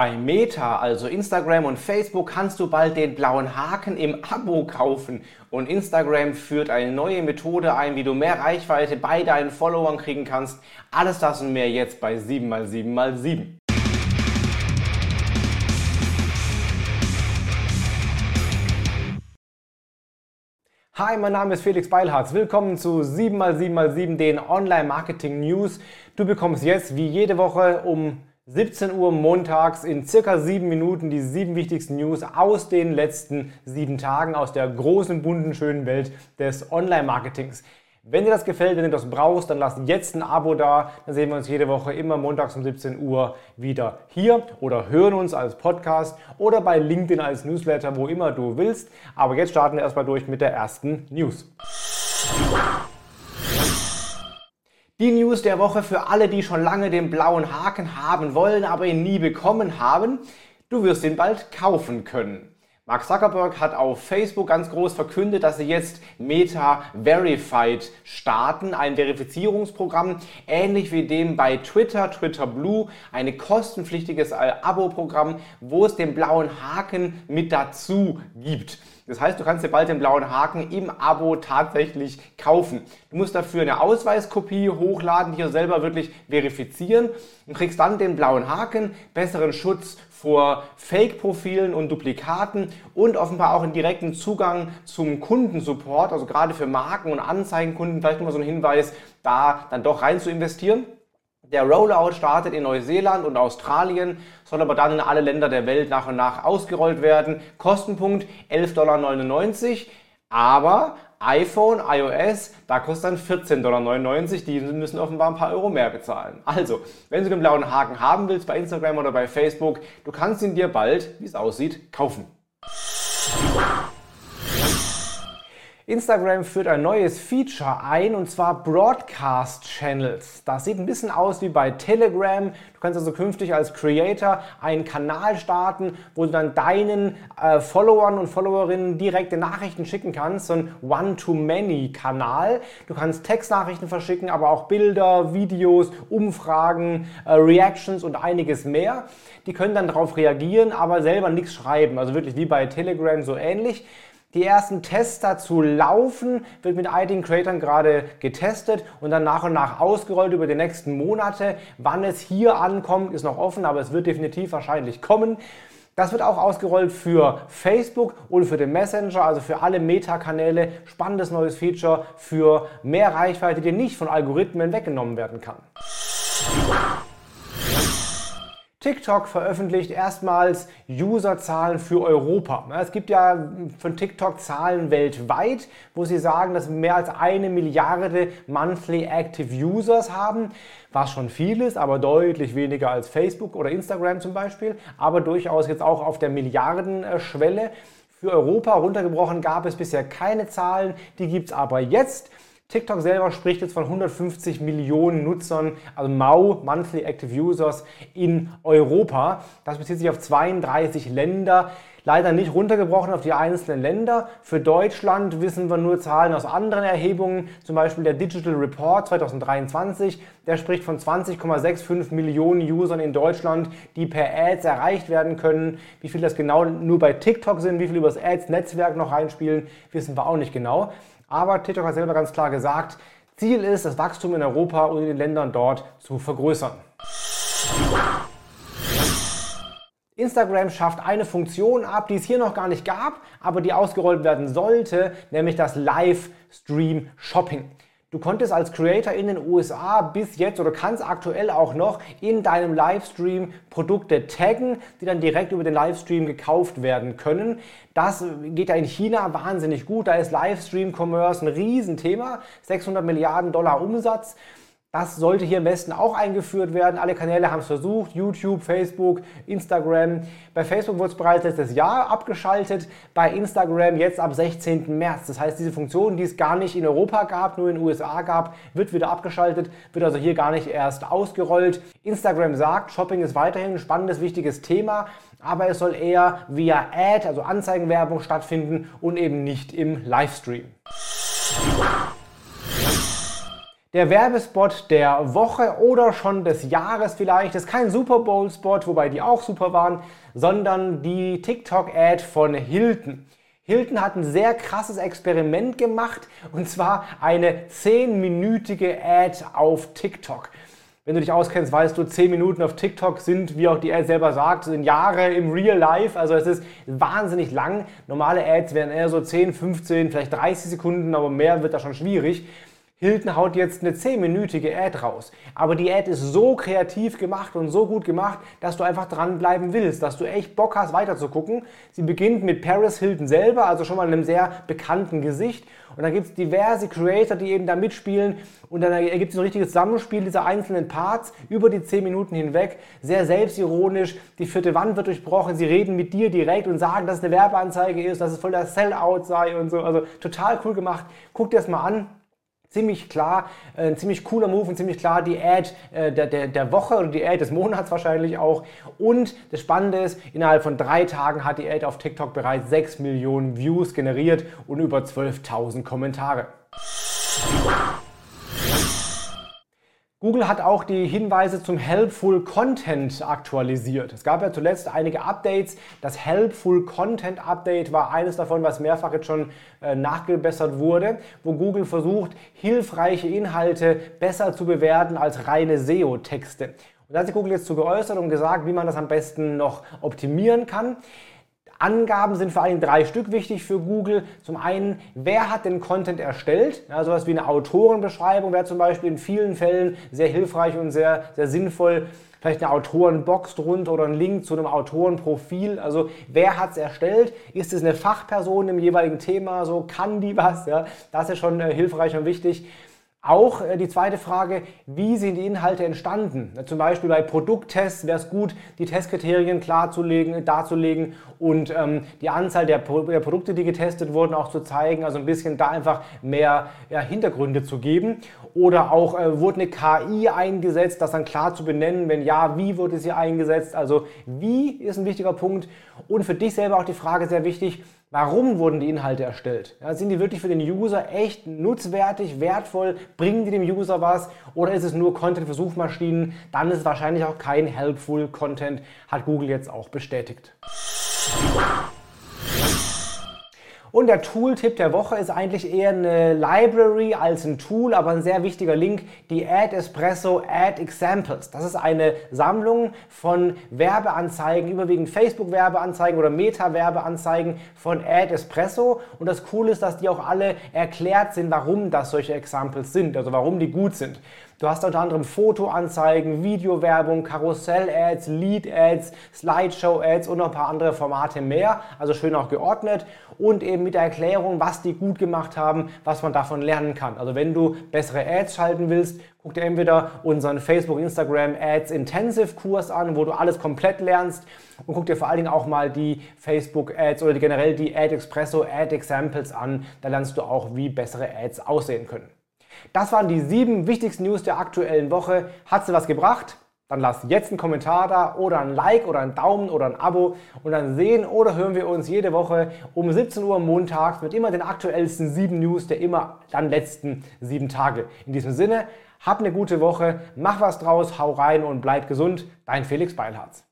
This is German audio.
Bei Meta, also Instagram und Facebook, kannst du bald den blauen Haken im Abo kaufen. Und Instagram führt eine neue Methode ein, wie du mehr Reichweite bei deinen Followern kriegen kannst. Alles das und mehr jetzt bei 7x7x7. Hi, mein Name ist Felix Beilharz. Willkommen zu 7x7x7, den Online Marketing News. Du bekommst jetzt wie jede Woche um 17 Uhr montags in circa sieben Minuten die sieben wichtigsten News aus den letzten sieben Tagen aus der großen, bunten, schönen Welt des Online-Marketings. Wenn dir das gefällt, wenn du das brauchst, dann lass jetzt ein Abo da. Dann sehen wir uns jede Woche immer montags um 17 Uhr wieder hier oder hören uns als Podcast oder bei LinkedIn als Newsletter, wo immer du willst. Aber jetzt starten wir erstmal durch mit der ersten News. Die News der Woche für alle, die schon lange den blauen Haken haben wollen, aber ihn nie bekommen haben. Du wirst ihn bald kaufen können. Mark Zuckerberg hat auf Facebook ganz groß verkündet, dass sie jetzt Meta Verified starten, ein Verifizierungsprogramm, ähnlich wie dem bei Twitter, Twitter Blue, ein kostenpflichtiges Abo-Programm, wo es den blauen Haken mit dazu gibt. Das heißt, du kannst dir bald den blauen Haken im Abo tatsächlich kaufen. Du musst dafür eine Ausweiskopie hochladen, hier selber wirklich verifizieren und kriegst dann den blauen Haken, besseren Schutz vor Fake-Profilen und Duplikaten und offenbar auch einen direkten Zugang zum Kundensupport, also gerade für Marken und Anzeigenkunden vielleicht nochmal so ein Hinweis, da dann doch rein zu investieren. Der Rollout startet in Neuseeland und Australien, soll aber dann in alle Länder der Welt nach und nach ausgerollt werden. Kostenpunkt 11,99 Dollar. Aber iPhone, iOS, da kostet dann 14,99 Dollar. Die müssen offenbar ein paar Euro mehr bezahlen. Also, wenn du den blauen Haken haben willst bei Instagram oder bei Facebook, du kannst ihn dir bald, wie es aussieht, kaufen. Instagram führt ein neues Feature ein und zwar Broadcast Channels. Das sieht ein bisschen aus wie bei Telegram. Du kannst also künftig als Creator einen Kanal starten, wo du dann deinen äh, Followern und Followerinnen direkte Nachrichten schicken kannst. So ein One-to-Many-Kanal. Du kannst Textnachrichten verschicken, aber auch Bilder, Videos, Umfragen, äh, Reactions und einiges mehr. Die können dann darauf reagieren, aber selber nichts schreiben. Also wirklich wie bei Telegram so ähnlich. Die ersten Tests dazu laufen, wird mit einigen Creators gerade getestet und dann nach und nach ausgerollt über die nächsten Monate. Wann es hier ankommt, ist noch offen, aber es wird definitiv wahrscheinlich kommen. Das wird auch ausgerollt für Facebook und für den Messenger, also für alle Meta-Kanäle. Spannendes neues Feature für mehr Reichweite, die nicht von Algorithmen weggenommen werden kann. TikTok veröffentlicht erstmals Userzahlen für Europa. Es gibt ja von TikTok Zahlen weltweit, wo sie sagen, dass mehr als eine Milliarde Monthly Active Users haben, was schon viel ist, aber deutlich weniger als Facebook oder Instagram zum Beispiel, aber durchaus jetzt auch auf der Milliardenschwelle. Für Europa runtergebrochen gab es bisher keine Zahlen, die gibt es aber jetzt. TikTok selber spricht jetzt von 150 Millionen Nutzern, also MAU, Monthly Active Users in Europa. Das bezieht sich auf 32 Länder. Leider nicht runtergebrochen auf die einzelnen Länder. Für Deutschland wissen wir nur Zahlen aus anderen Erhebungen, zum Beispiel der Digital Report 2023. Der spricht von 20,65 Millionen Usern in Deutschland, die per Ads erreicht werden können. Wie viel das genau nur bei TikTok sind, wie viel über das Ads-Netzwerk noch reinspielen, wissen wir auch nicht genau. Aber TikTok hat selber ganz klar gesagt, Ziel ist, das Wachstum in Europa und in den Ländern dort zu vergrößern. Instagram schafft eine Funktion ab, die es hier noch gar nicht gab, aber die ausgerollt werden sollte, nämlich das Livestream Shopping. Du konntest als Creator in den USA bis jetzt oder kannst aktuell auch noch in deinem Livestream Produkte taggen, die dann direkt über den Livestream gekauft werden können. Das geht ja in China wahnsinnig gut. Da ist Livestream Commerce ein Riesenthema. 600 Milliarden Dollar Umsatz. Das sollte hier im Westen auch eingeführt werden. Alle Kanäle haben es versucht. YouTube, Facebook, Instagram. Bei Facebook wurde es bereits letztes Jahr abgeschaltet. Bei Instagram jetzt ab 16. März. Das heißt, diese Funktion, die es gar nicht in Europa gab, nur in den USA gab, wird wieder abgeschaltet, wird also hier gar nicht erst ausgerollt. Instagram sagt, Shopping ist weiterhin ein spannendes, wichtiges Thema, aber es soll eher via Ad, also Anzeigenwerbung stattfinden und eben nicht im Livestream. Der Werbespot der Woche oder schon des Jahres vielleicht ist kein Super Bowl-Spot, wobei die auch super waren, sondern die TikTok-Ad von Hilton. Hilton hat ein sehr krasses Experiment gemacht und zwar eine 10-minütige Ad auf TikTok. Wenn du dich auskennst, weißt du, 10 Minuten auf TikTok sind, wie auch die Ad selber sagt, sind Jahre im Real Life. Also es ist wahnsinnig lang. Normale Ads wären eher so 10, 15, vielleicht 30 Sekunden, aber mehr wird da schon schwierig. Hilton haut jetzt eine 10-minütige Ad raus. Aber die Ad ist so kreativ gemacht und so gut gemacht, dass du einfach dranbleiben willst, dass du echt Bock hast, weiter zu gucken. Sie beginnt mit Paris Hilton selber, also schon mal einem sehr bekannten Gesicht. Und dann gibt es diverse Creator, die eben da mitspielen. Und dann ergibt sich ein richtiges Zusammenspiel dieser einzelnen Parts über die 10 Minuten hinweg. Sehr selbstironisch. Die vierte Wand wird durchbrochen. Sie reden mit dir direkt und sagen, dass es eine Werbeanzeige ist, dass es voll der Sellout sei und so. Also total cool gemacht. Guck dir das mal an ziemlich klar, äh, ein ziemlich cooler Move und ziemlich klar die Ad äh, der, der, der Woche oder die Ad des Monats wahrscheinlich auch. Und das Spannende ist, innerhalb von drei Tagen hat die Ad auf TikTok bereits 6 Millionen Views generiert und über 12.000 Kommentare. Google hat auch die Hinweise zum Helpful Content aktualisiert. Es gab ja zuletzt einige Updates. Das Helpful Content Update war eines davon, was mehrfach jetzt schon äh, nachgebessert wurde, wo Google versucht, hilfreiche Inhalte besser zu bewerten als reine SEO-Texte. Und da hat sich Google jetzt zu geäußert und gesagt, wie man das am besten noch optimieren kann. Angaben sind vor allem drei Stück wichtig für Google. Zum einen, wer hat den Content erstellt? Ja, sowas wie eine Autorenbeschreibung wäre zum Beispiel in vielen Fällen sehr hilfreich und sehr, sehr sinnvoll. Vielleicht eine Autorenbox drunter oder ein Link zu einem Autorenprofil. Also wer hat es erstellt? Ist es eine Fachperson im jeweiligen Thema? So kann die was? Ja, das ist schon äh, hilfreich und wichtig. Auch äh, die zweite Frage, wie sind die Inhalte entstanden? Zum Beispiel bei Produkttests wäre es gut, die Testkriterien klarzulegen, darzulegen und ähm, die Anzahl der, der, Produkte, die getestet wurden, auch zu zeigen. Also ein bisschen da einfach mehr ja, Hintergründe zu geben. Oder auch äh, wurde eine KI eingesetzt, das dann klar zu benennen, wenn ja, wie wurde sie eingesetzt? Also wie ist ein wichtiger Punkt. Und für dich selber auch die Frage sehr wichtig, Warum wurden die Inhalte erstellt? Ja, sind die wirklich für den User echt nutzwertig, wertvoll? Bringen die dem User was? Oder ist es nur Content für Suchmaschinen? Dann ist es wahrscheinlich auch kein helpful Content, hat Google jetzt auch bestätigt. Und der Tool-Tipp der Woche ist eigentlich eher eine Library als ein Tool, aber ein sehr wichtiger Link, die Ad Espresso Ad Examples. Das ist eine Sammlung von Werbeanzeigen, überwiegend Facebook-Werbeanzeigen oder Meta-Werbeanzeigen von Ad Espresso. Und das Coole ist, dass die auch alle erklärt sind, warum das solche Examples sind, also warum die gut sind. Du hast unter anderem Fotoanzeigen, Videowerbung, Karussell-Ads, Lead-Ads, Slideshow-Ads und noch ein paar andere Formate mehr. Also schön auch geordnet und eben mit der Erklärung, was die gut gemacht haben, was man davon lernen kann. Also wenn du bessere Ads schalten willst, guck dir entweder unseren Facebook, Instagram Ads Intensive Kurs an, wo du alles komplett lernst und guck dir vor allen Dingen auch mal die Facebook Ads oder generell die Ad Expresso Ad Examples an. Da lernst du auch, wie bessere Ads aussehen können. Das waren die sieben wichtigsten News der aktuellen Woche. Hat sie was gebracht? Dann lass jetzt einen Kommentar da oder ein Like oder einen Daumen oder ein Abo und dann sehen oder hören wir uns jede Woche um 17 Uhr montags mit immer den aktuellsten sieben News der immer dann letzten sieben Tage. In diesem Sinne, hab eine gute Woche, mach was draus, hau rein und bleib gesund. Dein Felix Beilharz.